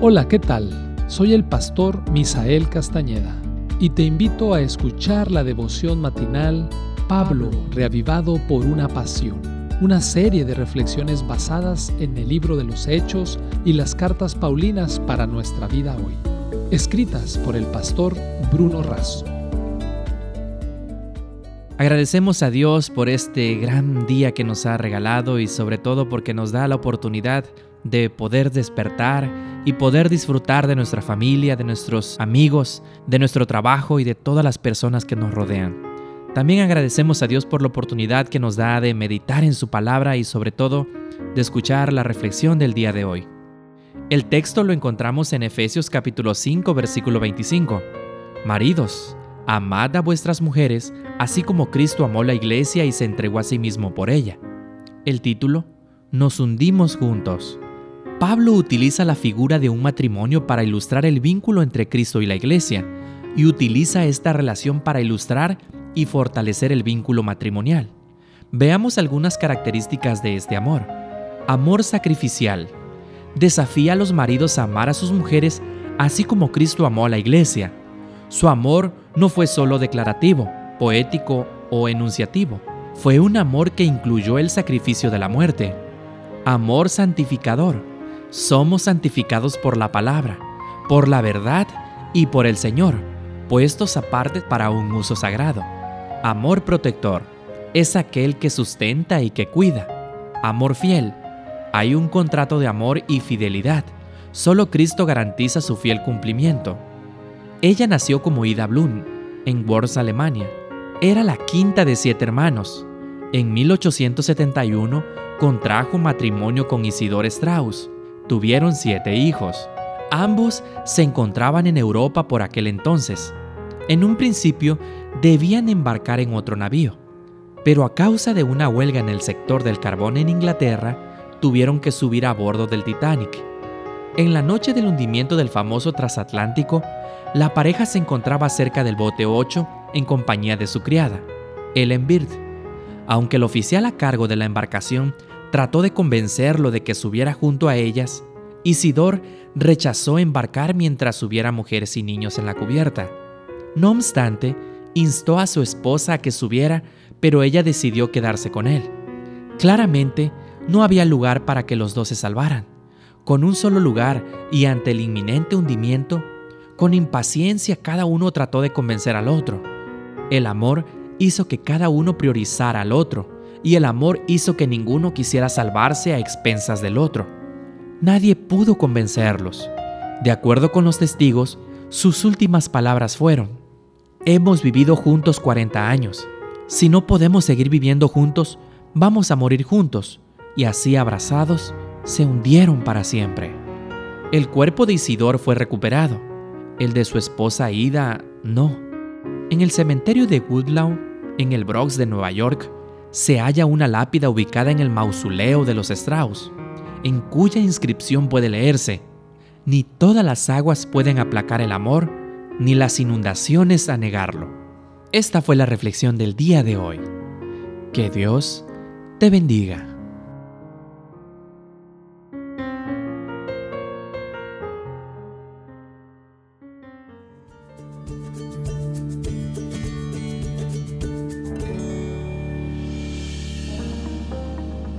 Hola, ¿qué tal? Soy el pastor Misael Castañeda y te invito a escuchar la devoción matinal Pablo, reavivado por una pasión, una serie de reflexiones basadas en el libro de los Hechos y las cartas Paulinas para nuestra vida hoy, escritas por el pastor Bruno Razo. Agradecemos a Dios por este gran día que nos ha regalado y sobre todo porque nos da la oportunidad de poder despertar y poder disfrutar de nuestra familia, de nuestros amigos, de nuestro trabajo y de todas las personas que nos rodean. También agradecemos a Dios por la oportunidad que nos da de meditar en su palabra y sobre todo de escuchar la reflexión del día de hoy. El texto lo encontramos en Efesios capítulo 5 versículo 25. Maridos, amad a vuestras mujeres, así como Cristo amó la iglesia y se entregó a sí mismo por ella. El título, Nos hundimos juntos. Pablo utiliza la figura de un matrimonio para ilustrar el vínculo entre Cristo y la Iglesia, y utiliza esta relación para ilustrar y fortalecer el vínculo matrimonial. Veamos algunas características de este amor. Amor sacrificial. Desafía a los maridos a amar a sus mujeres así como Cristo amó a la iglesia. Su amor no fue solo declarativo, poético o enunciativo. Fue un amor que incluyó el sacrificio de la muerte. Amor santificador somos santificados por la palabra, por la verdad y por el Señor, puestos aparte para un uso sagrado. Amor protector es aquel que sustenta y que cuida. Amor fiel. Hay un contrato de amor y fidelidad. Solo Cristo garantiza su fiel cumplimiento. Ella nació como Ida Blum, en Worms, Alemania. Era la quinta de siete hermanos. En 1871 contrajo matrimonio con Isidor Strauss Tuvieron siete hijos. Ambos se encontraban en Europa por aquel entonces. En un principio debían embarcar en otro navío, pero a causa de una huelga en el sector del carbón en Inglaterra, tuvieron que subir a bordo del Titanic. En la noche del hundimiento del famoso transatlántico, la pareja se encontraba cerca del bote 8 en compañía de su criada, Ellen Bird. Aunque el oficial a cargo de la embarcación trató de convencerlo de que subiera junto a ellas, Isidor rechazó embarcar mientras hubiera mujeres y niños en la cubierta. No obstante, instó a su esposa a que subiera, pero ella decidió quedarse con él. Claramente, no había lugar para que los dos se salvaran. Con un solo lugar y ante el inminente hundimiento, con impaciencia cada uno trató de convencer al otro. El amor hizo que cada uno priorizara al otro, y el amor hizo que ninguno quisiera salvarse a expensas del otro. Nadie pudo convencerlos. De acuerdo con los testigos, sus últimas palabras fueron, Hemos vivido juntos 40 años. Si no podemos seguir viviendo juntos, vamos a morir juntos. Y así abrazados, se hundieron para siempre. El cuerpo de Isidor fue recuperado. El de su esposa Ida, no. En el cementerio de Woodlawn, en el Bronx de Nueva York, se halla una lápida ubicada en el mausoleo de los Strauss, en cuya inscripción puede leerse, ni todas las aguas pueden aplacar el amor, ni las inundaciones anegarlo. Esta fue la reflexión del día de hoy. Que Dios te bendiga.